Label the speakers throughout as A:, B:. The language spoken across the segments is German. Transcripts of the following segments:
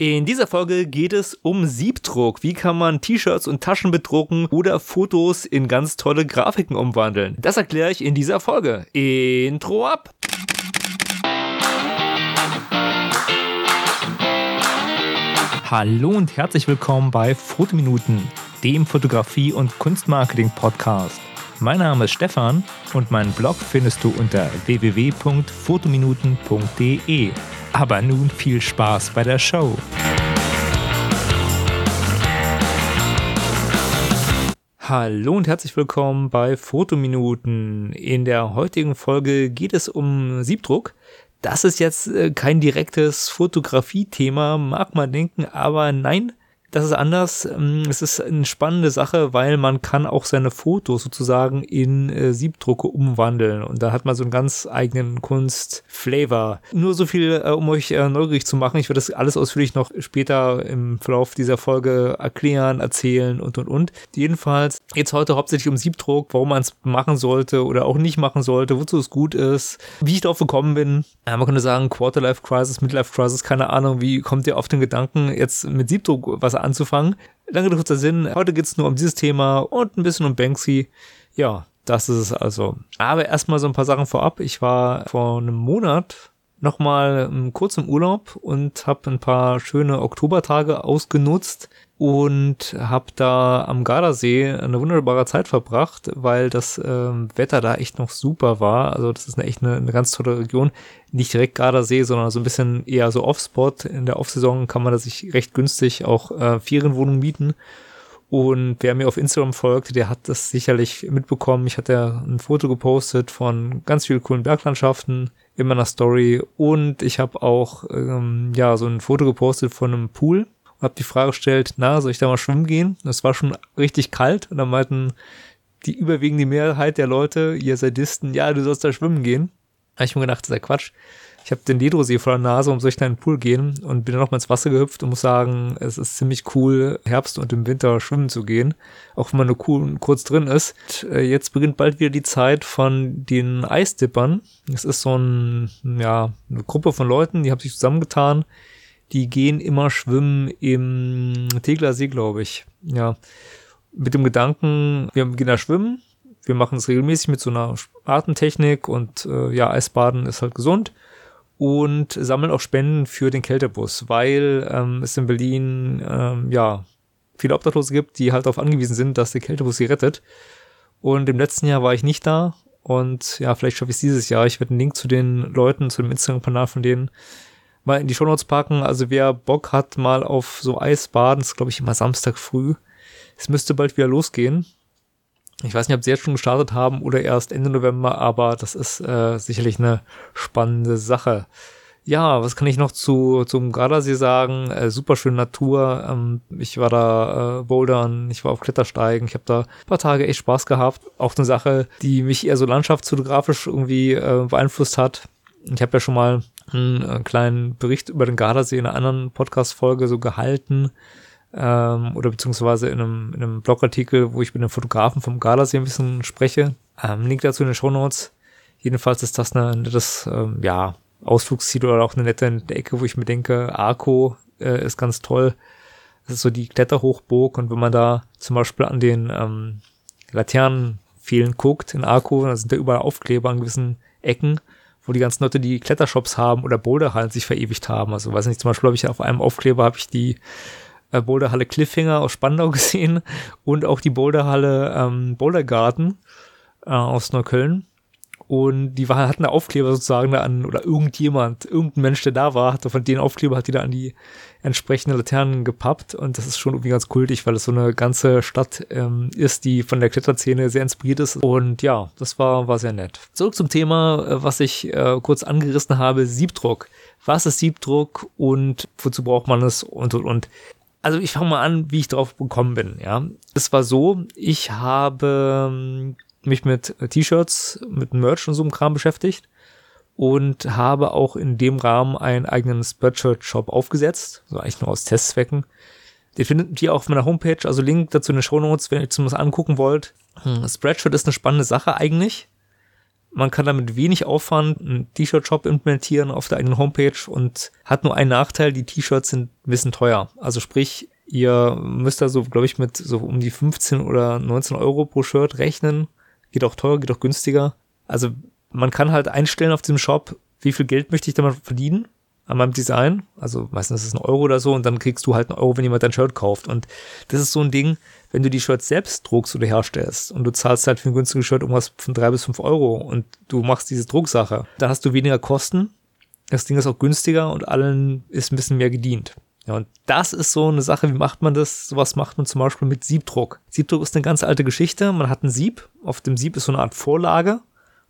A: In dieser Folge geht es um Siebdruck. Wie kann man T-Shirts und Taschen bedrucken oder Fotos in ganz tolle Grafiken umwandeln? Das erkläre ich in dieser Folge. Intro ab! Hallo und herzlich willkommen bei Fotominuten, dem Fotografie- und Kunstmarketing-Podcast. Mein Name ist Stefan und meinen Blog findest du unter www.fotominuten.de. Aber nun viel Spaß bei der Show. Hallo und herzlich willkommen bei Fotominuten. In der heutigen Folge geht es um Siebdruck. Das ist jetzt äh, kein direktes Fotografie-Thema, mag man denken, aber nein, das ist anders. Ähm, es ist eine spannende Sache, weil man kann auch seine Fotos sozusagen in äh, Siebdrucke umwandeln und da hat man so einen ganz eigenen Kunstflavor. Nur so viel, äh, um euch äh, neugierig zu machen. Ich werde das alles ausführlich noch später im Verlauf dieser Folge erklären, erzählen und und und. Jedenfalls jetzt heute hauptsächlich um Siebdruck, warum man es machen sollte oder auch nicht machen sollte, wozu es gut ist, wie ich darauf gekommen bin. Ja, man könnte sagen Quarterlife Crisis, Midlife Crisis, keine Ahnung, wie kommt ihr auf den Gedanken, jetzt mit Siebdruck was anzufangen. Lange kurzer Sinn, heute geht's nur um dieses Thema und ein bisschen um Banksy. Ja, das ist es also. Aber erstmal so ein paar Sachen vorab. Ich war vor einem Monat nochmal kurz im Urlaub und habe ein paar schöne Oktobertage ausgenutzt und habe da am Gardasee eine wunderbare Zeit verbracht, weil das ähm, Wetter da echt noch super war. Also das ist eine, echt eine, eine ganz tolle Region. Nicht direkt Gardasee, sondern so ein bisschen eher so Off-Spot. In der Off-Saison kann man da sich recht günstig auch äh, Ferienwohnungen mieten. Und wer mir auf Instagram folgt, der hat das sicherlich mitbekommen. Ich hatte ein Foto gepostet von ganz vielen coolen Berglandschaften in meiner Story und ich habe auch ähm, ja so ein Foto gepostet von einem Pool habe die Frage gestellt, na, soll ich da mal schwimmen gehen? Es war schon richtig kalt und dann meinten die überwiegende Mehrheit der Leute, ihr Sadisten, ja, du sollst da schwimmen gehen. Da habe ich mir gedacht, das ist ja Quatsch. Ich habe den Ledrosee vor der Nase, warum soll ich da in den Pool gehen? Und bin dann noch mal ins Wasser gehüpft und muss sagen, es ist ziemlich cool, Herbst und im Winter schwimmen zu gehen. Auch wenn man nur cool, kurz drin ist. Äh, jetzt beginnt bald wieder die Zeit von den Eisdippern. Es ist so ein, ja, eine Gruppe von Leuten, die haben sich zusammengetan, die gehen immer schwimmen im Teglersee, glaube ich. Ja. Mit dem Gedanken, wir gehen da schwimmen, wir machen es regelmäßig mit so einer Artentechnik und äh, ja, Eisbaden ist halt gesund und sammeln auch Spenden für den Kältebus, weil ähm, es in Berlin ähm, ja viele Obdachlose gibt, die halt darauf angewiesen sind, dass der Kältebus sie rettet. Und im letzten Jahr war ich nicht da und ja, vielleicht schaffe ich es dieses Jahr. Ich werde einen Link zu den Leuten, zu dem Instagram-Kanal von denen mal in die Shownotes packen. Also wer Bock hat, mal auf so Eisbaden, ist glaube ich immer Samstag früh. Es müsste bald wieder losgehen. Ich weiß nicht, ob sie jetzt schon gestartet haben oder erst Ende November, aber das ist äh, sicherlich eine spannende Sache. Ja, was kann ich noch zu zum Gardasee sagen? Äh, super Natur. Ähm, ich war da äh, bouldern, ich war auf Klettersteigen. Ich habe da ein paar Tage echt Spaß gehabt. Auch eine Sache, die mich eher so landschaftsfotografisch irgendwie äh, beeinflusst hat. Ich habe ja schon mal einen äh, kleinen Bericht über den Gardasee in einer anderen Podcast-Folge so gehalten. Ähm, oder beziehungsweise in einem, in einem Blogartikel, wo ich mit einem Fotografen vom Gardasee ein bisschen spreche. Ähm, Link dazu in den Show Notes. Jedenfalls ist das ein nettes, ähm, ja, Ausflugsziel oder auch eine nette Ecke, wo ich mir denke, Arco äh, ist ganz toll. Das ist so die Kletterhochburg und wenn man da zum Beispiel an den ähm, Laternenpfählen guckt in Arco, da sind da überall Aufkleber an gewissen Ecken wo die ganzen Leute, die Klettershops haben oder Boulderhallen sich verewigt haben. Also weiß nicht, zum Beispiel habe ich auf einem Aufkleber habe ich die äh, Boulderhalle Cliffhanger aus Spandau gesehen und auch die Boulderhalle ähm, Bouldergarten äh, aus Neukölln. Und die war, hatten eine Aufkleber sozusagen da an, oder irgendjemand, irgendein Mensch, der da war, hatte von den Aufkleber, hat die da an die entsprechenden Laternen gepappt. Und das ist schon irgendwie ganz kultig, weil es so eine ganze Stadt ähm, ist, die von der Kletterszene sehr inspiriert ist. Und ja, das war, war sehr nett. Zurück zum Thema, äh, was ich äh, kurz angerissen habe, Siebdruck. Was ist Siebdruck und wozu braucht man es und, und, und. Also ich fange mal an, wie ich drauf gekommen bin, ja. Es war so, ich habe ähm, mich mit T-Shirts, mit Merch und so einem Kram beschäftigt und habe auch in dem Rahmen einen eigenen Spreadshirt-Shop aufgesetzt, so eigentlich nur aus Testzwecken. Den findet ihr auch auf meiner Homepage, also Link dazu in den Show Notes, wenn ihr zum was angucken wollt. Hm, Spreadshirt ist eine spannende Sache eigentlich. Man kann damit wenig Aufwand einen T-Shirt-Shop implementieren auf der eigenen Homepage und hat nur einen Nachteil, die T-Shirts sind ein bisschen teuer. Also sprich, ihr müsst da so, glaube ich, mit so um die 15 oder 19 Euro pro Shirt rechnen. Geht auch teurer, geht auch günstiger. Also man kann halt einstellen auf diesem Shop, wie viel Geld möchte ich damit verdienen an meinem Design. Also meistens ist es ein Euro oder so und dann kriegst du halt einen Euro, wenn jemand dein Shirt kauft. Und das ist so ein Ding, wenn du die Shirts selbst druckst oder herstellst und du zahlst halt für ein günstiges Shirt irgendwas von drei bis fünf Euro und du machst diese Drucksache, dann hast du weniger Kosten. Das Ding ist auch günstiger und allen ist ein bisschen mehr gedient. Ja, und das ist so eine Sache, wie macht man das? Sowas macht man zum Beispiel mit Siebdruck. Siebdruck ist eine ganz alte Geschichte. Man hat ein Sieb, auf dem Sieb ist so eine Art Vorlage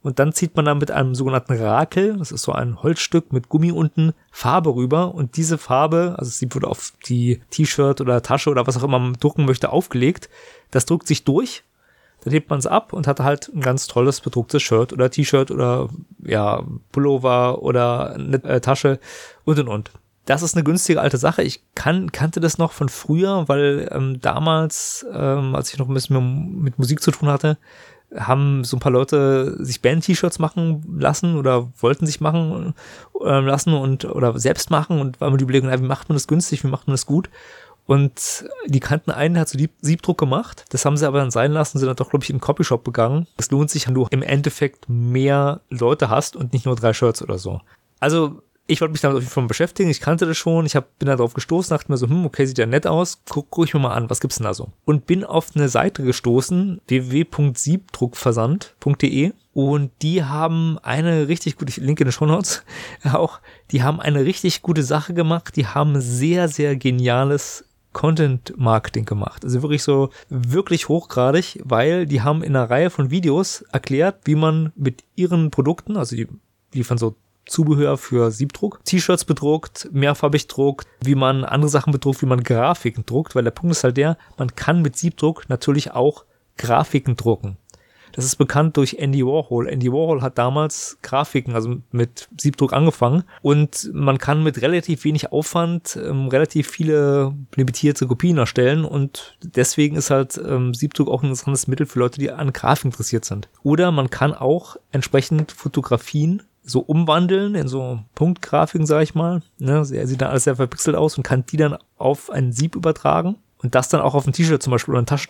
A: und dann zieht man dann mit einem sogenannten Rakel, das ist so ein Holzstück mit Gummi unten, Farbe rüber und diese Farbe, also sie wurde auf die T-Shirt oder Tasche oder was auch immer man drucken möchte, aufgelegt. Das druckt sich durch, dann hebt man es ab und hat halt ein ganz tolles bedrucktes Shirt oder T-Shirt oder ja, Pullover oder eine äh, Tasche und und und. Das ist eine günstige alte Sache. Ich kann, kannte das noch von früher, weil ähm, damals, ähm, als ich noch ein bisschen mit Musik zu tun hatte, haben so ein paar Leute sich Band-T-Shirts machen lassen oder wollten sich machen äh, lassen und oder selbst machen und war mir die Überlegung, wie macht man das günstig, wie macht man das gut? Und die kannten einen, der hat so Siebdruck gemacht. Das haben sie aber dann sein lassen, sind dann doch, glaube ich, im Copyshop gegangen. Es lohnt sich, wenn du im Endeffekt mehr Leute hast und nicht nur drei Shirts oder so. Also ich wollte mich damit auf jeden Fall beschäftigen. Ich kannte das schon. Ich hab, bin da drauf gestoßen, dachte mir so, hm, okay, sieht ja nett aus. Guck, guck ich mir mal an, was gibt's denn da so? Und bin auf eine Seite gestoßen, www.siebdruckversand.de und die haben eine richtig gute, ich linke in den Show Notes auch, die haben eine richtig gute Sache gemacht. Die haben sehr, sehr geniales Content Marketing gemacht. Also wirklich so, wirklich hochgradig, weil die haben in einer Reihe von Videos erklärt, wie man mit ihren Produkten, also die liefern so Zubehör für Siebdruck, T-Shirts bedruckt, mehrfarbig druckt, wie man andere Sachen bedruckt, wie man Grafiken druckt, weil der Punkt ist halt der, man kann mit Siebdruck natürlich auch Grafiken drucken. Das ist bekannt durch Andy Warhol. Andy Warhol hat damals Grafiken, also mit Siebdruck angefangen und man kann mit relativ wenig Aufwand ähm, relativ viele limitierte Kopien erstellen und deswegen ist halt ähm, Siebdruck auch ein interessantes Mittel für Leute, die an Grafik interessiert sind. Oder man kann auch entsprechend Fotografien so umwandeln in so Punktgrafiken, sag ich mal. Ne? Er sieht dann alles sehr verpixelt aus und kann die dann auf ein Sieb übertragen und das dann auch auf ein T-Shirt zum Beispiel oder eine Tasche.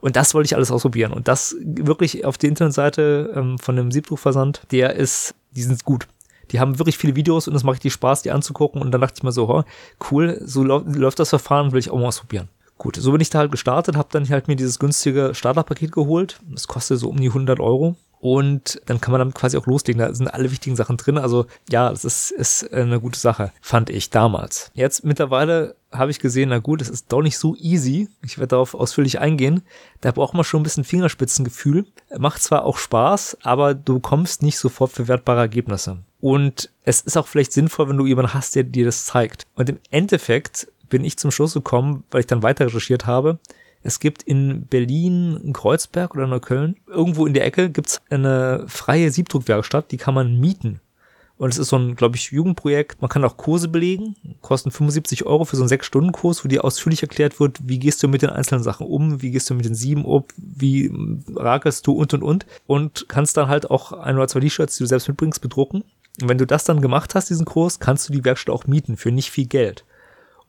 A: Und das wollte ich alles ausprobieren. Und das wirklich auf der Internetseite ähm, von dem Siebdruckversand, der ist, die sind gut. Die haben wirklich viele Videos und es macht richtig Spaß, die anzugucken. Und dann dachte ich mir so, oh, cool, so läuft das Verfahren, will ich auch mal ausprobieren. Gut, so bin ich da halt gestartet, habe dann halt mir dieses günstige Starterpaket geholt. Das kostet so um die 100 Euro. Und dann kann man damit quasi auch loslegen. Da sind alle wichtigen Sachen drin. Also ja, das ist, ist eine gute Sache, fand ich damals. Jetzt mittlerweile habe ich gesehen, na gut, es ist doch nicht so easy. Ich werde darauf ausführlich eingehen. Da braucht man schon ein bisschen Fingerspitzengefühl. Macht zwar auch Spaß, aber du bekommst nicht sofort verwertbare Ergebnisse. Und es ist auch vielleicht sinnvoll, wenn du jemanden hast, der dir das zeigt. Und im Endeffekt bin ich zum Schluss gekommen, weil ich dann weiter recherchiert habe, es gibt in Berlin, Kreuzberg oder Neukölln, irgendwo in der Ecke gibt's eine freie Siebdruckwerkstatt, die kann man mieten. Und es ist so ein, glaube ich, Jugendprojekt. Man kann auch Kurse belegen, kosten 75 Euro für so einen 6-Stunden-Kurs, wo dir ausführlich erklärt wird, wie gehst du mit den einzelnen Sachen um, wie gehst du mit den sieben um, wie rakelst du und und und. Und kannst dann halt auch ein oder zwei T-Shirts, die du selbst mitbringst, bedrucken. Und wenn du das dann gemacht hast, diesen Kurs, kannst du die Werkstatt auch mieten für nicht viel Geld.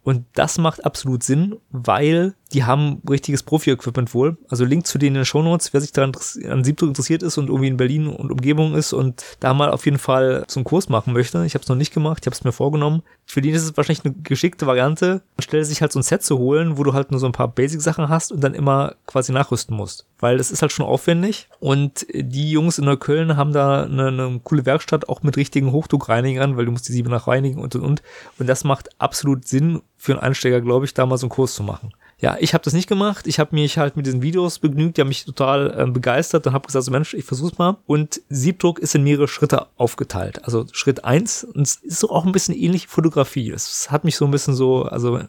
A: Und das macht absolut Sinn, weil die haben richtiges Profi-Equipment wohl. Also Link zu denen in den Shownotes, wer sich daran an Siebdruck interessiert ist und irgendwie in Berlin und Umgebung ist und da mal auf jeden Fall so einen Kurs machen möchte. Ich habe es noch nicht gemacht, ich habe es mir vorgenommen. Für den ist es wahrscheinlich eine geschickte Variante, anstelle sich halt so ein Set zu holen, wo du halt nur so ein paar Basic-Sachen hast und dann immer quasi nachrüsten musst. Weil das ist halt schon aufwendig und die Jungs in Neukölln haben da eine, eine coole Werkstatt, auch mit richtigen Hochdruckreinigern, weil du musst die Siebe nachreinigen und und und. Und das macht absolut Sinn für einen Einsteiger, glaube ich, da mal so einen Kurs zu machen ja, ich habe das nicht gemacht. Ich habe mich halt mit diesen Videos begnügt, die haben mich total äh, begeistert und habe gesagt, so Mensch, ich versuch's mal. Und Siebdruck ist in mehrere Schritte aufgeteilt. Also Schritt eins und es ist so auch ein bisschen ähnlich Fotografie. Es hat mich so ein bisschen so, also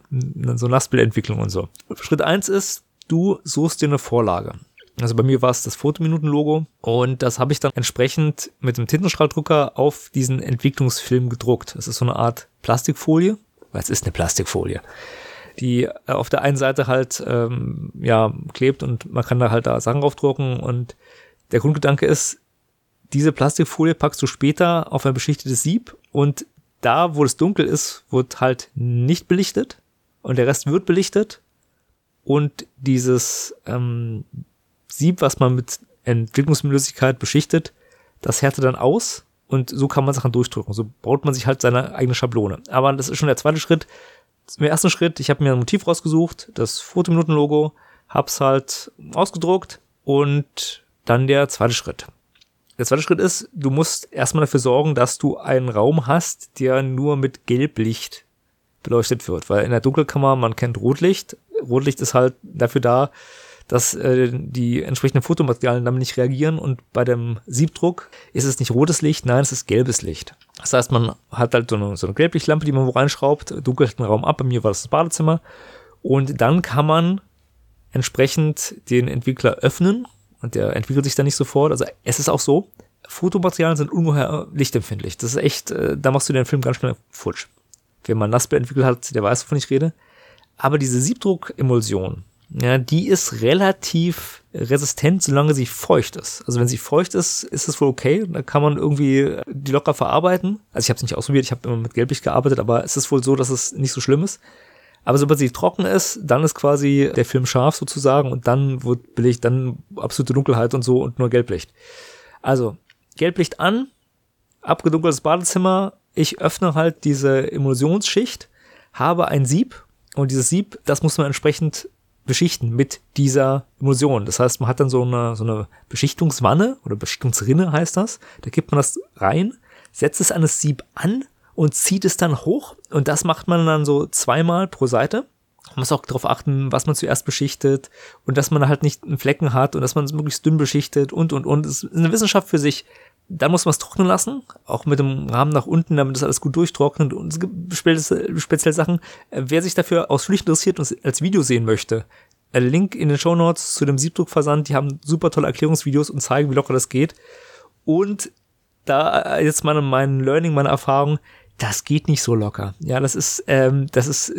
A: so Nassbildentwicklung und so. Schritt eins ist, du suchst dir eine Vorlage. Also bei mir war es das Fotominuten-Logo und das habe ich dann entsprechend mit dem Tintenstrahldrucker auf diesen Entwicklungsfilm gedruckt. Das ist so eine Art Plastikfolie. Was ist eine Plastikfolie? Die äh, auf der einen Seite halt ähm, ja klebt und man kann da halt da Sachen draufdrucken und der Grundgedanke ist, diese Plastikfolie packst du später auf ein beschichtetes Sieb und da, wo es dunkel ist, wird halt nicht belichtet und der Rest wird belichtet und dieses ähm, Sieb, was man mit Entwicklungsmüdigkeit beschichtet, das härtet dann aus und so kann man Sachen durchdrücken. So baut man sich halt seine eigene Schablone. Aber das ist schon der zweite Schritt. Im ersten Schritt, ich habe mir ein Motiv rausgesucht, das Fotominuten-Logo, hab's halt ausgedruckt und dann der zweite Schritt. Der zweite Schritt ist, du musst erstmal dafür sorgen, dass du einen Raum hast, der nur mit Gelblicht beleuchtet wird. Weil in der Dunkelkammer, man kennt Rotlicht. Rotlicht ist halt dafür da, dass äh, die entsprechenden Fotomaterialien damit nicht reagieren und bei dem Siebdruck ist es nicht rotes Licht, nein, es ist gelbes Licht. Das heißt, man hat halt so eine, so eine Gelblichtlampe, die man wo reinschraubt, dunkelt den Raum ab, bei mir war das das Badezimmer und dann kann man entsprechend den Entwickler öffnen und der entwickelt sich dann nicht sofort. Also es ist auch so, Fotomaterialien sind ungeheuer lichtempfindlich. Das ist echt, äh, da machst du den Film ganz schnell futsch. Wer mal Nassbild entwickelt hat, der weiß, wovon ich rede. Aber diese Siebdruck-Emulsion, ja, die ist relativ resistent, solange sie feucht ist. Also wenn sie feucht ist, ist es wohl okay. Da kann man irgendwie die locker verarbeiten. Also ich habe es nicht ausprobiert, ich habe immer mit Gelblicht gearbeitet, aber es ist wohl so, dass es nicht so schlimm ist. Aber sobald sie trocken ist, dann ist quasi der Film scharf sozusagen und dann wird belegt, dann absolute Dunkelheit und so und nur Gelblicht. Also Gelblicht an, abgedunkeltes Badezimmer. Ich öffne halt diese Emulsionsschicht, habe ein Sieb und dieses Sieb, das muss man entsprechend beschichten mit dieser Emulsion. Das heißt, man hat dann so eine, so eine Beschichtungswanne oder Beschichtungsrinne heißt das. Da gibt man das rein, setzt es an das Sieb an und zieht es dann hoch. Und das macht man dann so zweimal pro Seite. Man muss auch darauf achten, was man zuerst beschichtet und dass man halt nicht einen Flecken hat und dass man es möglichst dünn beschichtet und, und, und. Das ist eine Wissenschaft für sich. Dann muss man es trocknen lassen, auch mit dem Rahmen nach unten, damit das alles gut durchtrocknet. Und es gibt spezielle Sachen. Wer sich dafür ausführlich interessiert und als Video sehen möchte, Link in den Show Notes zu dem Siebdruckversand. Die haben super tolle Erklärungsvideos und zeigen, wie locker das geht. Und da jetzt mal mein Learning, meine Erfahrung, das geht nicht so locker. Ja, das ist, ähm, das ist,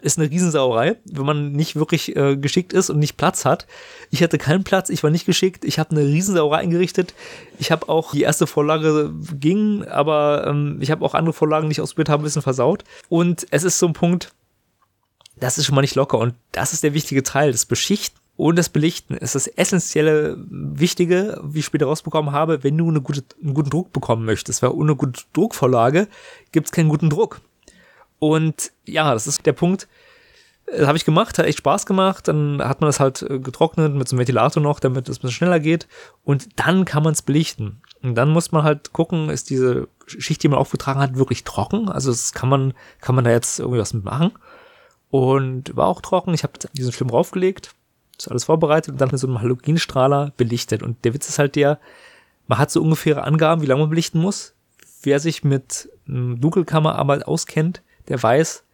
A: ist eine Riesensauerei, wenn man nicht wirklich äh, geschickt ist und nicht Platz hat. Ich hatte keinen Platz, ich war nicht geschickt, ich habe eine Riesensauerei eingerichtet. Ich habe auch die erste Vorlage ging, aber ähm, ich habe auch andere Vorlagen, die ich ausprobiert habe, ein bisschen versaut. Und es ist so ein Punkt, das ist schon mal nicht locker und das ist der wichtige Teil. Das Beschichten und das Belichten ist das essentielle Wichtige, wie ich später rausbekommen habe, wenn du eine gute, einen guten Druck bekommen möchtest. Weil ohne gute Druckvorlage gibt es keinen guten Druck. Und ja, das ist der Punkt. Das habe ich gemacht, hat echt Spaß gemacht. Dann hat man das halt äh, getrocknet mit so einem Ventilator noch, damit es ein bisschen schneller geht. Und dann kann man es belichten. Und dann muss man halt gucken, ist diese Schicht, die man aufgetragen hat, wirklich trocken? Also das kann man, kann man da jetzt irgendwie was mitmachen? Und war auch trocken. Ich habe diesen Film raufgelegt ist alles vorbereitet und dann mit so einem Halogenstrahler belichtet. Und der Witz ist halt der, man hat so ungefähre Angaben, wie lange man belichten muss. Wer sich mit Dunkelkammerarbeit auskennt, der weiß,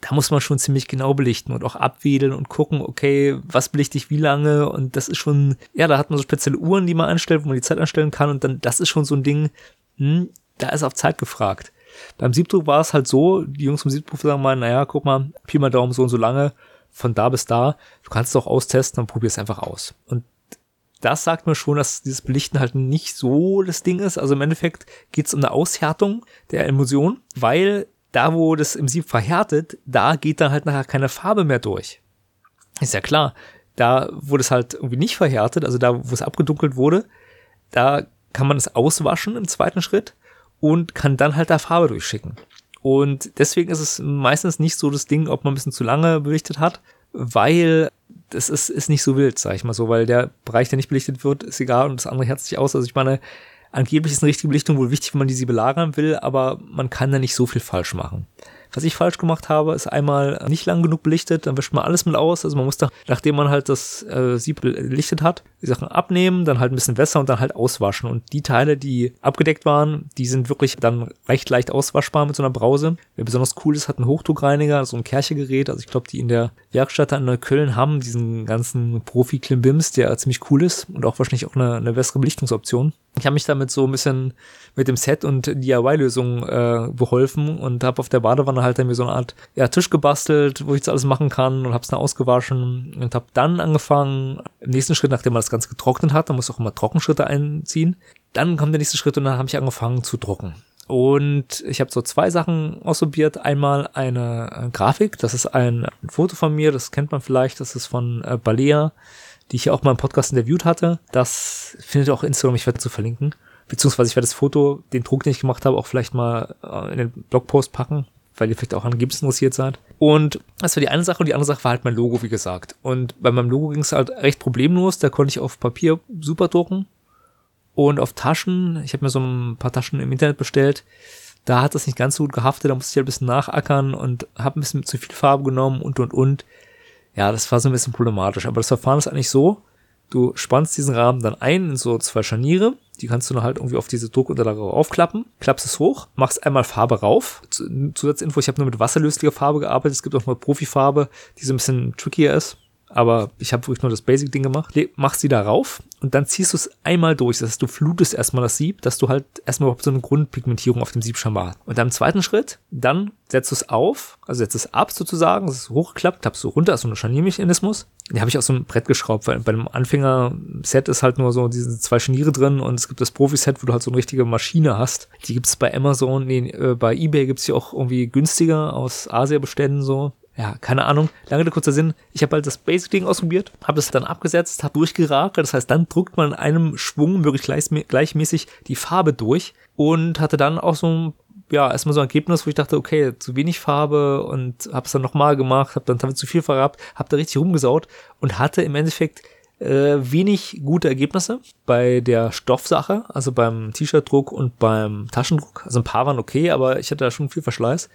A: da muss man schon ziemlich genau belichten und auch abwedeln und gucken, okay, was belichte ich wie lange und das ist schon, ja, da hat man so spezielle Uhren, die man einstellt, wo man die Zeit einstellen kann und dann, das ist schon so ein Ding, hm, da ist auf Zeit gefragt. Beim Siebdruck war es halt so, die Jungs vom Siebdruck sagen mal, naja, guck mal, Pi mal Daumen so und so lange, von da bis da. Du kannst es auch austesten und probier es einfach aus. Und das sagt mir schon, dass dieses Belichten halt nicht so das Ding ist. Also im Endeffekt geht es um eine Aushärtung der Emulsion, weil da, wo das im Sieb verhärtet, da geht dann halt nachher keine Farbe mehr durch. Ist ja klar. Da, wo das halt irgendwie nicht verhärtet, also da, wo es abgedunkelt wurde, da kann man es auswaschen im zweiten Schritt und kann dann halt da Farbe durchschicken. Und deswegen ist es meistens nicht so das Ding, ob man ein bisschen zu lange belichtet hat, weil das ist, ist nicht so wild, sag ich mal so, weil der Bereich, der nicht belichtet wird, ist egal und das andere härtet sich aus. Also ich meine, angeblich ist eine richtige Belichtung wohl wichtig, wenn man diese belagern will, aber man kann da nicht so viel falsch machen. Was ich falsch gemacht habe, ist einmal nicht lang genug belichtet, dann wischt man alles mit aus. Also man muss da, nachdem man halt das äh, Sieb belichtet hat, die Sachen abnehmen, dann halt ein bisschen Wässer und dann halt auswaschen. Und die Teile, die abgedeckt waren, die sind wirklich dann recht leicht auswaschbar mit so einer Brause. Wer besonders cool ist, hat einen Hochdruckreiniger, so ein Kerchegerät. Also ich glaube, die in der Werkstatt in Neukölln haben diesen ganzen Profi-Klimbims, der ziemlich cool ist und auch wahrscheinlich auch eine, eine bessere Belichtungsoption. Ich habe mich damit so ein bisschen mit dem Set und DIY-Lösung äh, beholfen und habe auf der Badewanne halt dann mir so eine Art ja, Tisch gebastelt, wo ich das alles machen kann und hab's dann ausgewaschen und hab dann angefangen, im nächsten Schritt, nachdem man das Ganze getrocknet hat, dann muss auch immer Trockenschritte einziehen, dann kommt der nächste Schritt und dann habe ich angefangen zu drucken. Und ich habe so zwei Sachen ausprobiert. Einmal eine äh, Grafik, das ist ein, ein, Foto von mir, das kennt man vielleicht, das ist von äh, Balea, die ich ja auch mal im Podcast interviewt hatte. Das findet ihr auch Instagram, ich werde zu verlinken. Beziehungsweise ich werde das Foto, den Druck, den ich gemacht habe, auch vielleicht mal äh, in den Blogpost packen, weil ihr vielleicht auch an Gips interessiert seid. Und das war die eine Sache und die andere Sache war halt mein Logo, wie gesagt. Und bei meinem Logo ging es halt recht problemlos, da konnte ich auf Papier super drucken und auf Taschen, ich habe mir so ein paar Taschen im Internet bestellt, da hat das nicht ganz so gut gehaftet, da musste ich halt ein bisschen nachackern und habe ein bisschen zu viel Farbe genommen und und und. Ja, das war so ein bisschen problematisch. Aber das Verfahren ist eigentlich so, du spannst diesen Rahmen dann ein in so zwei Scharniere, die kannst du dann halt irgendwie auf diese Druckunterlage aufklappen, klappst es hoch, machst einmal Farbe rauf. Zusatzinfo, ich habe nur mit wasserlöslicher Farbe gearbeitet, es gibt auch mal Profifarbe, die so ein bisschen trickier ist aber ich habe wirklich nur das Basic-Ding gemacht. Machst sie da rauf und dann ziehst du es einmal durch. Das heißt, du flutest erstmal das Sieb, dass du halt erstmal überhaupt so eine Grundpigmentierung auf dem Sieb schon hast. Und dann im zweiten Schritt, dann setzt du es auf, also setzt es ab sozusagen, es ist hochgeklappt, klappst du runter, ist so ein Scharniermechanismus. Den habe ich aus so einem Brett geschraubt, weil bei einem Anfänger-Set ist halt nur so diese zwei Scharniere drin und es gibt das Profi-Set, wo du halt so eine richtige Maschine hast. Die gibt es bei Amazon, nee, äh, bei Ebay gibt es die auch irgendwie günstiger aus Asia-Beständen so ja, keine Ahnung, lange der kurzer Sinn, ich habe halt das Basic-Ding ausprobiert, habe es dann abgesetzt, habe durchgeragt, das heißt, dann drückt man in einem Schwung möglichst gleichmäßig die Farbe durch und hatte dann auch so ein, ja, erstmal so ein Ergebnis, wo ich dachte, okay, zu wenig Farbe und habe es dann nochmal gemacht, habe dann zu viel verrabt, habe da richtig rumgesaut und hatte im Endeffekt äh, wenig gute Ergebnisse bei der Stoffsache, also beim T-Shirt-Druck und beim Taschendruck. Also ein paar waren okay, aber ich hatte da schon viel Verschleiß.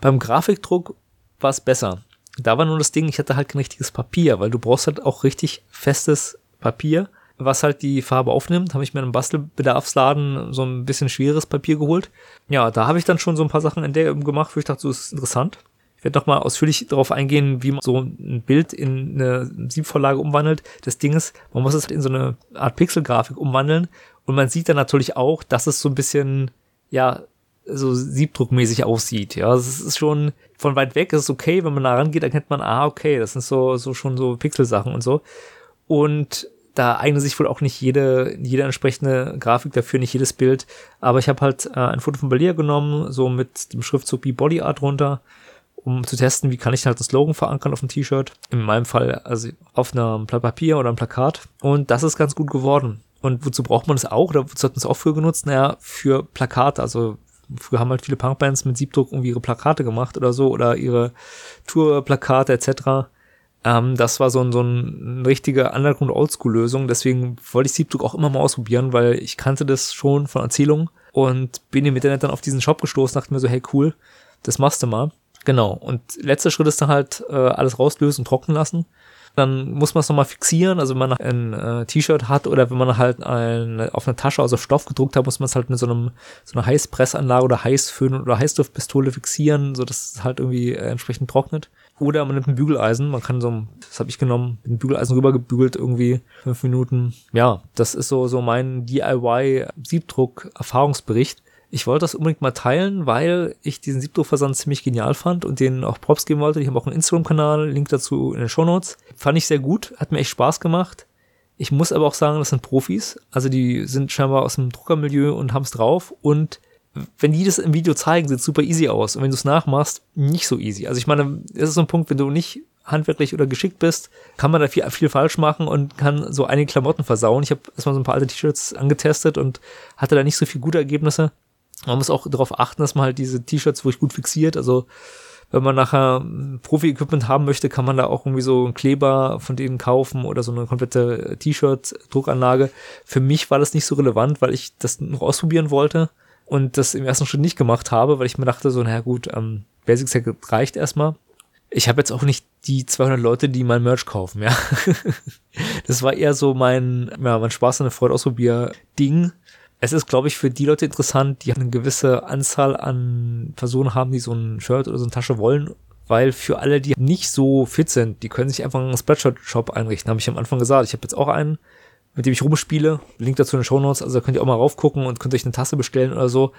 A: Beim Grafikdruck war es besser. Da war nur das Ding, ich hatte halt kein richtiges Papier, weil du brauchst halt auch richtig festes Papier, was halt die Farbe aufnimmt. Habe ich mir in einem Bastelbedarfsladen so ein bisschen schweres Papier geholt. Ja, da habe ich dann schon so ein paar Sachen entdeckt gemacht, wo ich dachte, so ist interessant. Ich werde nochmal ausführlich darauf eingehen, wie man so ein Bild in eine Siebvorlage umwandelt. Das Ding ist, man muss es in so eine Art Pixelgrafik umwandeln und man sieht dann natürlich auch, dass es so ein bisschen, ja, so siebdruckmäßig aussieht. Ja, es ist schon von weit weg, ist okay, wenn man da rangeht, erkennt man, ah, okay, das sind so, so schon so Pixelsachen und so. Und da eignet sich wohl auch nicht jede, jede entsprechende Grafik dafür, nicht jedes Bild. Aber ich habe halt äh, ein Foto von Balia genommen, so mit dem Schriftzug wie Body Art runter, um zu testen, wie kann ich halt ein Slogan verankern auf dem T-Shirt. In meinem Fall also auf einem Blatt Papier oder einem Plakat. Und das ist ganz gut geworden. Und wozu braucht man das auch? Oder wozu hat man es auch früher genutzt? Naja, für Plakate, also früher haben halt viele Punkbands mit Siebdruck irgendwie ihre Plakate gemacht oder so oder ihre Tourplakate etc. Ähm, das war so ein, so ein richtige Underground Oldschool Lösung. Deswegen wollte ich Siebdruck auch immer mal ausprobieren, weil ich kannte das schon von Erzählungen und bin im Internet dann auf diesen Shop gestoßen, dachte mir so, hey cool, das machst du mal. Genau. Und letzter Schritt ist dann halt äh, alles rauslösen und trocknen lassen dann muss man es nochmal fixieren. Also wenn man ein äh, T-Shirt hat oder wenn man halt ein, auf eine Tasche aus also Stoff gedruckt hat, muss man es halt mit so einem so einer Heißpressanlage oder Heißföhn oder Heißduftpistole fixieren, so dass es halt irgendwie äh, entsprechend trocknet. Oder man nimmt ein Bügeleisen, man kann so, das habe ich genommen, mit einem Bügeleisen rübergebügelt irgendwie fünf Minuten. Ja, das ist so so mein DIY Siebdruck Erfahrungsbericht ich wollte das unbedingt mal teilen, weil ich diesen Siebdruckversand ziemlich genial fand und denen auch Props geben wollte. Ich habe auch einen Instagram-Kanal, Link dazu in den Show Notes. Fand ich sehr gut, hat mir echt Spaß gemacht. Ich muss aber auch sagen, das sind Profis. Also die sind scheinbar aus dem Druckermilieu und haben es drauf. Und wenn die das im Video zeigen, sieht es super easy aus. Und wenn du es nachmachst, nicht so easy. Also ich meine, es ist so ein Punkt, wenn du nicht handwerklich oder geschickt bist, kann man da viel, viel falsch machen und kann so einige Klamotten versauen. Ich habe erstmal so ein paar alte T-Shirts angetestet und hatte da nicht so viel gute Ergebnisse. Man muss auch darauf achten, dass man halt diese T-Shirts wirklich gut fixiert. Also wenn man nachher Profi-Equipment haben möchte, kann man da auch irgendwie so einen Kleber von denen kaufen oder so eine komplette T-Shirt-Druckanlage. Für mich war das nicht so relevant, weil ich das noch ausprobieren wollte und das im ersten Schritt nicht gemacht habe, weil ich mir dachte so, naja gut, ähm, Basics reicht erstmal. Ich habe jetzt auch nicht die 200 Leute, die mein Merch kaufen, ja. das war eher so mein, ja, mein Spaß und Freude ausprobier-Ding es ist, glaube ich, für die Leute interessant, die eine gewisse Anzahl an Personen haben, die so ein Shirt oder so eine Tasche wollen. Weil für alle, die nicht so fit sind, die können sich einfach einen Spreadshirt-Shop einrichten, habe ich am Anfang gesagt. Ich habe jetzt auch einen, mit dem ich rumspiele. Link dazu in den Show Notes, also da könnt ihr auch mal raufgucken und könnt euch eine Tasse bestellen oder so.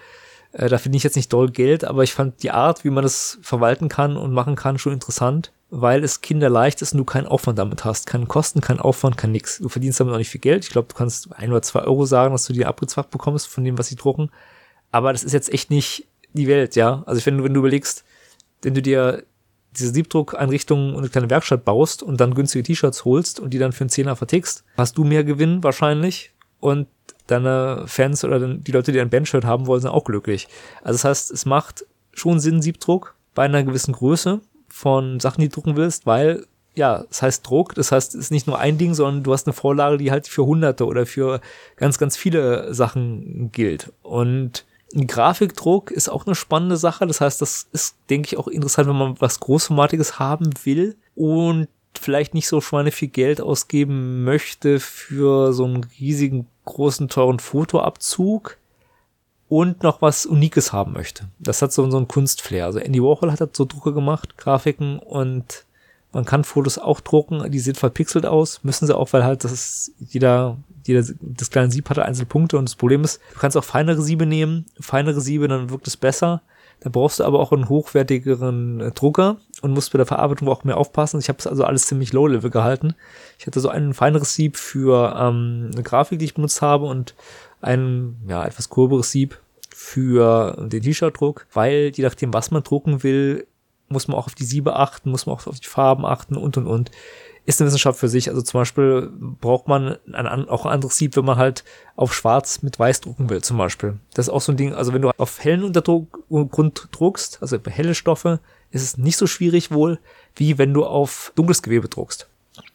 A: Äh, da finde ich jetzt nicht doll Geld, aber ich fand die Art, wie man das verwalten kann und machen kann, schon interessant, weil es kinderleicht ist und du keinen Aufwand damit hast. Keinen Kosten, keinen Aufwand, kein nix. Du verdienst damit auch nicht viel Geld. Ich glaube, du kannst ein oder zwei Euro sagen, dass du dir abgezwackt bekommst von dem, was sie drucken. Aber das ist jetzt echt nicht die Welt, ja. Also wenn du, wenn du überlegst, wenn du dir diese Siebdruckeinrichtung und eine kleine Werkstatt baust und dann günstige T-Shirts holst und die dann für einen Zehner vertickst, hast du mehr Gewinn wahrscheinlich und deine Fans oder die Leute, die ein Bandshirt haben wollen, sind auch glücklich. Also das heißt, es macht schon Sinn, Siebdruck bei einer gewissen Größe von Sachen, die du drucken willst, weil ja, es heißt Druck, das heißt, es ist nicht nur ein Ding, sondern du hast eine Vorlage, die halt für Hunderte oder für ganz, ganz viele Sachen gilt. Und Grafikdruck ist auch eine spannende Sache. Das heißt, das ist, denke ich, auch interessant, wenn man was Großformatiges haben will und vielleicht nicht so schweine viel Geld ausgeben möchte für so einen riesigen, großen, teuren Fotoabzug und noch was Unikes haben möchte. Das hat so, so ein Kunstflair. Also Andy Warhol hat so Drucke gemacht, Grafiken und man kann Fotos auch drucken, die sehen verpixelt aus, müssen sie auch, weil halt das ist jeder, jeder, das kleine Sieb hatte Einzelpunkte und das Problem ist, du kannst auch feinere Siebe nehmen, feinere Siebe, dann wirkt es besser. Dann brauchst du aber auch einen hochwertigeren äh, Drucker und musst bei der Verarbeitung auch mehr aufpassen. Ich habe es also alles ziemlich low-level gehalten. Ich hatte so ein feineres Sieb für ähm, eine Grafik, die ich benutzt habe und ein ja, etwas kurberes Sieb für den T-Shirt-Druck, weil je nachdem, was man drucken will, muss man auch auf die Siebe achten, muss man auch auf die Farben achten und und und. Ist eine Wissenschaft für sich. Also zum Beispiel braucht man ein, auch ein anderes Sieb, wenn man halt auf schwarz mit weiß drucken will, zum Beispiel. Das ist auch so ein Ding, also wenn du auf hellen Untergrund druckst, also helle Stoffe, ist es nicht so schwierig wohl, wie wenn du auf dunkles Gewebe druckst.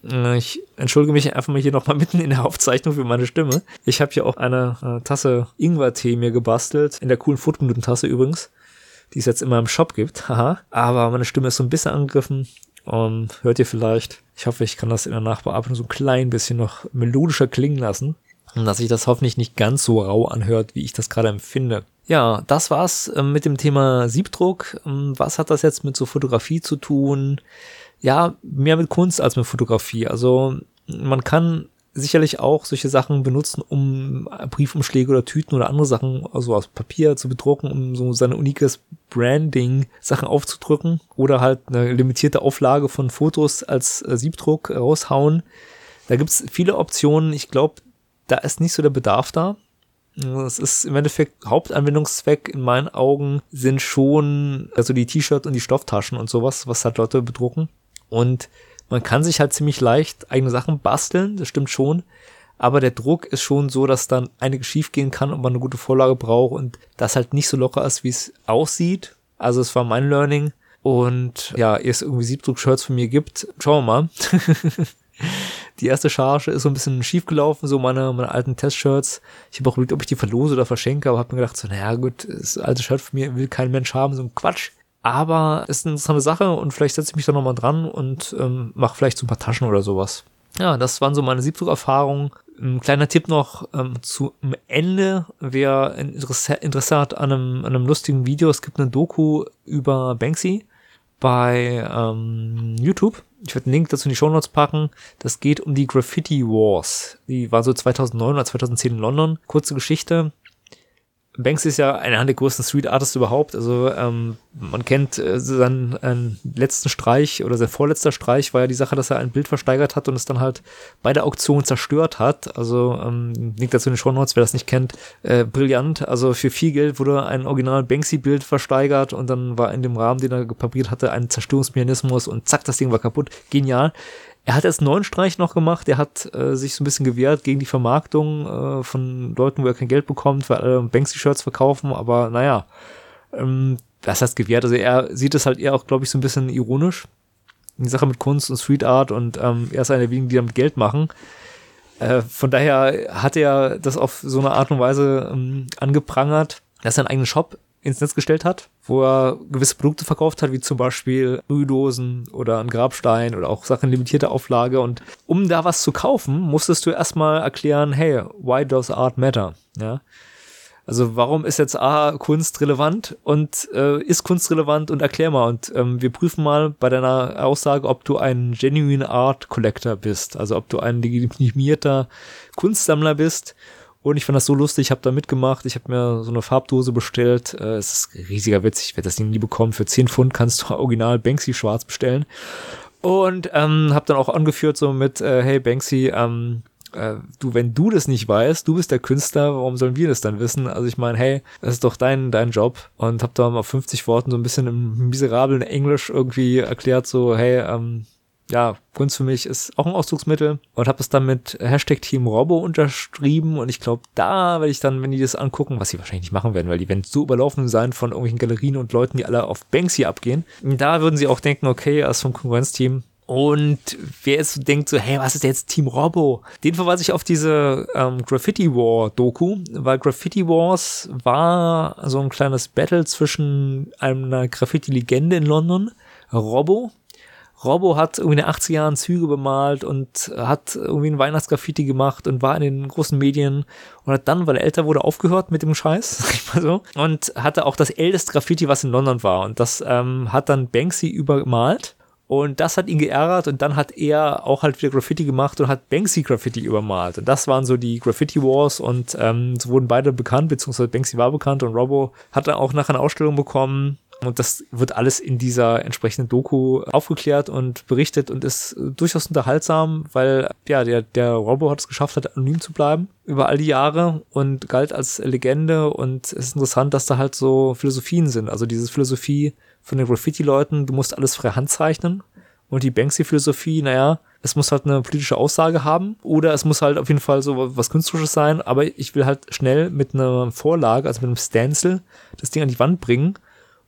A: Äh, ich entschuldige mich einfach mal hier nochmal mitten in der Aufzeichnung für meine Stimme. Ich habe hier auch eine äh, Tasse Ingwer-Tee mir gebastelt, in der coolen Fotominuten-Tasse übrigens die es jetzt immer im Shop gibt. Haha. Aber meine Stimme ist so ein bisschen angegriffen. Und hört ihr vielleicht. Ich hoffe, ich kann das in der Nachbearbeitung so ein klein bisschen noch melodischer klingen lassen. Und dass sich das hoffentlich nicht ganz so rau anhört, wie ich das gerade empfinde. Ja, das war's ähm, mit dem Thema Siebdruck. Ähm, was hat das jetzt mit so Fotografie zu tun? Ja, mehr mit Kunst als mit Fotografie. Also man kann sicherlich auch solche Sachen benutzen, um Briefumschläge oder Tüten oder andere Sachen, also aus Papier zu bedrucken, um so seine unikes Branding Sachen aufzudrücken oder halt eine limitierte Auflage von Fotos als äh, Siebdruck raushauen. Da gibt's viele Optionen. Ich glaube, da ist nicht so der Bedarf da. Das ist im Endeffekt Hauptanwendungszweck in meinen Augen sind schon also die T-Shirts und die Stofftaschen und sowas, was halt Leute bedrucken. Und man kann sich halt ziemlich leicht eigene Sachen basteln, das stimmt schon. Aber der Druck ist schon so, dass dann einiges schief gehen kann und man eine gute Vorlage braucht und das halt nicht so locker ist, wie es aussieht. Also es war mein Learning. Und ja, ihr es irgendwie Siebdruck-Shirts von mir gibt, schauen wir mal. die erste Charge ist so ein bisschen schief gelaufen, so meine, meine alten Test-Shirts. Ich habe auch überlegt, ob ich die verlose oder verschenke, aber habe mir gedacht, so, naja gut, das alte Shirt von mir will kein Mensch haben, so ein Quatsch. Aber ist eine interessante Sache und vielleicht setze ich mich da nochmal dran und ähm, mache vielleicht so ein paar Taschen oder sowas. Ja, das waren so meine Siebdruckerfahrungen. Ein kleiner Tipp noch ähm, zum Ende, wer Interesse, hat an einem, an einem lustigen Video. Es gibt eine Doku über Banksy bei ähm, YouTube. Ich werde einen Link dazu in die Show Notes packen. Das geht um die Graffiti Wars. Die war so 2009 oder 2010 in London. Kurze Geschichte. Banks ist ja einer der größten Street Artists überhaupt. Also ähm, man kennt äh, seinen äh, letzten Streich oder sein vorletzter Streich war ja die Sache, dass er ein Bild versteigert hat und es dann halt bei der Auktion zerstört hat. Also ähm, liegt dazu in den Show Notes, wer das nicht kennt. Äh, brillant. Also für viel Geld wurde ein original Banksy-Bild versteigert und dann war in dem Rahmen, den er gepapiert hatte, ein Zerstörungsmechanismus und zack, das Ding war kaputt. Genial. Er hat erst einen neuen Streich noch gemacht. Er hat äh, sich so ein bisschen gewehrt gegen die Vermarktung äh, von Leuten, wo er kein Geld bekommt, weil alle Banksy-Shirts verkaufen. Aber naja, ähm, das heißt gewehrt. Also er sieht es halt eher auch, glaube ich, so ein bisschen ironisch. Die Sache mit Kunst und Street Art und ähm, er ist einer der wenigen, die damit Geld machen. Äh, von daher hat er das auf so eine Art und Weise ähm, angeprangert, dass er einen eigenen Shop ins Netz gestellt hat, wo er gewisse Produkte verkauft hat, wie zum Beispiel Brühdosen oder ein Grabstein oder auch Sachen limitierte Auflage. Und um da was zu kaufen, musstest du erstmal erklären, hey, why does art matter? Ja. Also warum ist jetzt A Kunst relevant und äh, ist Kunst relevant und erklär mal. Und ähm, wir prüfen mal bei deiner Aussage, ob du ein Genuine Art Collector bist, also ob du ein legitimierter Kunstsammler bist Und ich fand das so lustig, ich habe da mitgemacht, ich habe mir so eine Farbdose bestellt. Äh, es ist riesiger Witz, ich werde das Ding nie bekommen. Für 10 Pfund kannst du original Banksy schwarz bestellen. Und ähm, habe dann auch angeführt so mit, äh, hey Banksy, ähm, äh, du, wenn du das nicht weißt, du bist der Künstler, warum sollen wir das dann wissen? Also ich meine, hey, das ist doch dein, dein Job. Und hab da mal 50 Worten so ein bisschen im miserablen Englisch irgendwie erklärt, so, hey, ähm, ja, Kunst für mich ist auch ein Ausdrucksmittel und habe es dann mit Hashtag Team Robo unterschrieben und ich glaube, da werde ich dann, wenn die das angucken, was sie wahrscheinlich nicht machen werden, weil die werden so überlaufen sein von irgendwelchen Galerien und Leuten, die alle auf Banksy abgehen, da würden sie auch denken, okay, er ist vom Konkurrenzteam, und wer jetzt denkt so, hey, was ist jetzt Team Robo? Den verweise ich auf diese ähm, Graffiti War Doku, weil Graffiti Wars war so ein kleines Battle zwischen einer Graffiti-Legende in London, Robo. Robo hat irgendwie in den 80er Jahren Züge bemalt und hat irgendwie ein Weihnachtsgraffiti gemacht und war in den großen Medien und hat dann, weil er älter wurde, aufgehört mit dem Scheiß, sag ich mal so, und hatte auch das älteste Graffiti, was in London war. Und das ähm, hat dann Banksy übermalt und das hat ihn geärgert und dann hat er auch halt wieder Graffiti gemacht und hat Banksy Graffiti übermalt. Und das waren so die Graffiti Wars und ähm, so wurden beide bekannt, beziehungsweise Banksy war bekannt und Robo hat dann auch nachher eine Ausstellung bekommen. Und das wird alles in dieser entsprechenden Doku aufgeklärt und berichtet und ist durchaus unterhaltsam, weil ja, der, der Robo hat es geschafft hat, anonym zu bleiben über all die Jahre und galt als Legende und es ist interessant, dass da halt so Philosophien sind. Also diese Philosophie, von den Graffiti-Leuten, du musst alles frei Hand zeichnen. Und die Banksy-Philosophie, naja, es muss halt eine politische Aussage haben oder es muss halt auf jeden Fall so was Künstlerisches sein, aber ich will halt schnell mit einer Vorlage, also mit einem Stencil, das Ding an die Wand bringen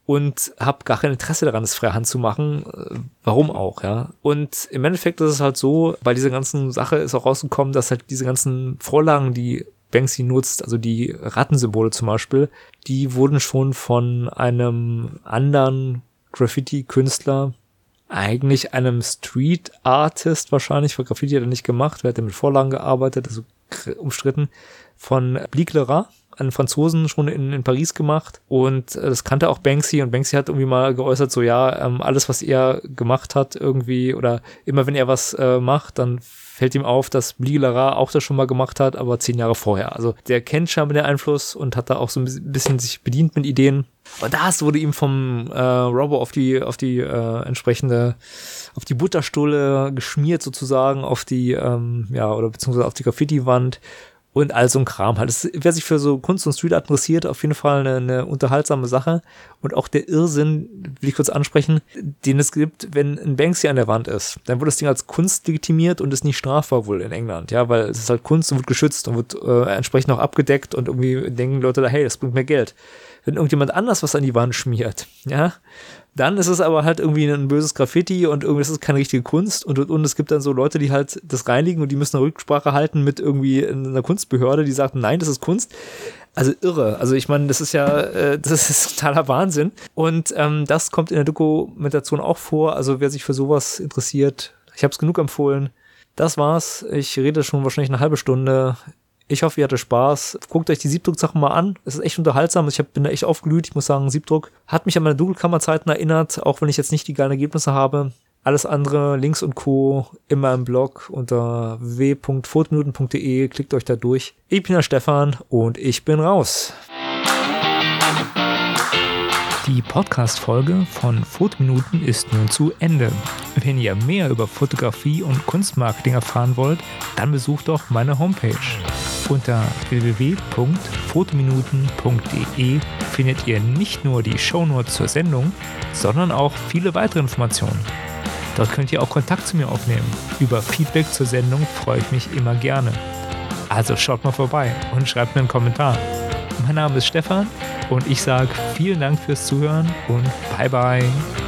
A: und habe gar kein Interesse daran, es freie Hand zu machen. Äh, warum auch, ja? Und im Endeffekt ist es halt so, bei dieser ganzen Sache ist auch rausgekommen, dass halt diese ganzen Vorlagen, die Banksy nutzt, also die Rattensymbole zum Beispiel, die wurden schon von einem anderen Graffiti-Künstler, eigentlich einem Street Artist wahrscheinlich, für Graffiti hat er nicht gemacht, wer hat mit Vorlagen gearbeitet, also umstritten, von Blick Einen Franzosen schon in, in Paris gemacht und äh, das kannte auch Banksy und Banksy hat irgendwie mal geäußert, so ja, ähm, alles was er gemacht hat irgendwie oder immer wenn er was äh, macht, dann fällt ihm auf, dass Bligelara auch das schon mal gemacht hat, aber zehn Jahre vorher. Also der kennt scheinbar den Einfluss und hat da auch so ein bisschen sich bedient mit Ideen. Und das wurde ihm vom äh, Robo auf die, auf die äh, entsprechende, auf die Butterstulle geschmiert sozusagen, auf die, ähm, ja, oder beziehungsweise auf die Graffiti-Wand und all so ein Kram halt. Das, wer sich für so Kunst und Street Art interessiert, auf jeden Fall eine, eine unterhaltsame Sache. Und auch der Irrsinn, will ich kurz ansprechen, den es gibt, wenn ein Banksy an der Wand ist, dann wird das Ding als Kunst legitimiert und ist nicht strafbar wohl in England, ja, weil es ist halt Kunst und wird geschützt und wird äh, entsprechend auch abgedeckt und irgendwie denken Leute da, hey, das bringt mehr Geld. Wenn irgendjemand anders was an die Wand schmiert, ja, dann ist es aber halt irgendwie ein böses Graffiti und irgendwie ist es keine richtige Kunst und, und, und es gibt dann so Leute, die halt das reinigen und die müssen eine Rücksprache halten mit irgendwie einer Kunstbehörde, die sagt, nein, das ist Kunst. Also irre. Also ich meine, das ist ja, äh, das ist totaler Wahnsinn. Und ähm, das kommt in der Dokumentation auch vor. Also wer sich für sowas interessiert, ich habe es genug empfohlen. Das war's. Ich rede schon wahrscheinlich eine halbe Stunde. Ich hoffe, ihr hattet Spaß. Guckt euch die Siebdruck-Sachen mal an. Es ist echt unterhaltsam. Ich hab, bin da echt aufgelüht. Ich muss sagen, Siebdruck hat mich an meine Dunkelkammerzeiten erinnert, auch wenn ich jetzt nicht die geilen Ergebnisse habe. Alles andere, Links und Co. immer im Blog unter w.fotominuten.de. Klickt euch da durch. Ich bin der Stefan und ich bin raus. Die Podcast-Folge von Fotominuten ist nun zu Ende. Wenn ihr mehr über Fotografie und Kunstmarketing erfahren wollt, dann besucht doch meine Homepage. Unter www.fotominuten.de findet ihr nicht nur die Shownotes zur Sendung, sondern auch viele weitere Informationen. Dort könnt ihr auch Kontakt zu mir aufnehmen. Über Feedback zur Sendung freue ich mich immer gerne. Also schaut mal vorbei und schreibt mir einen Kommentar. Mein Name ist Stefan und ich sage vielen Dank fürs Zuhören und bye bye.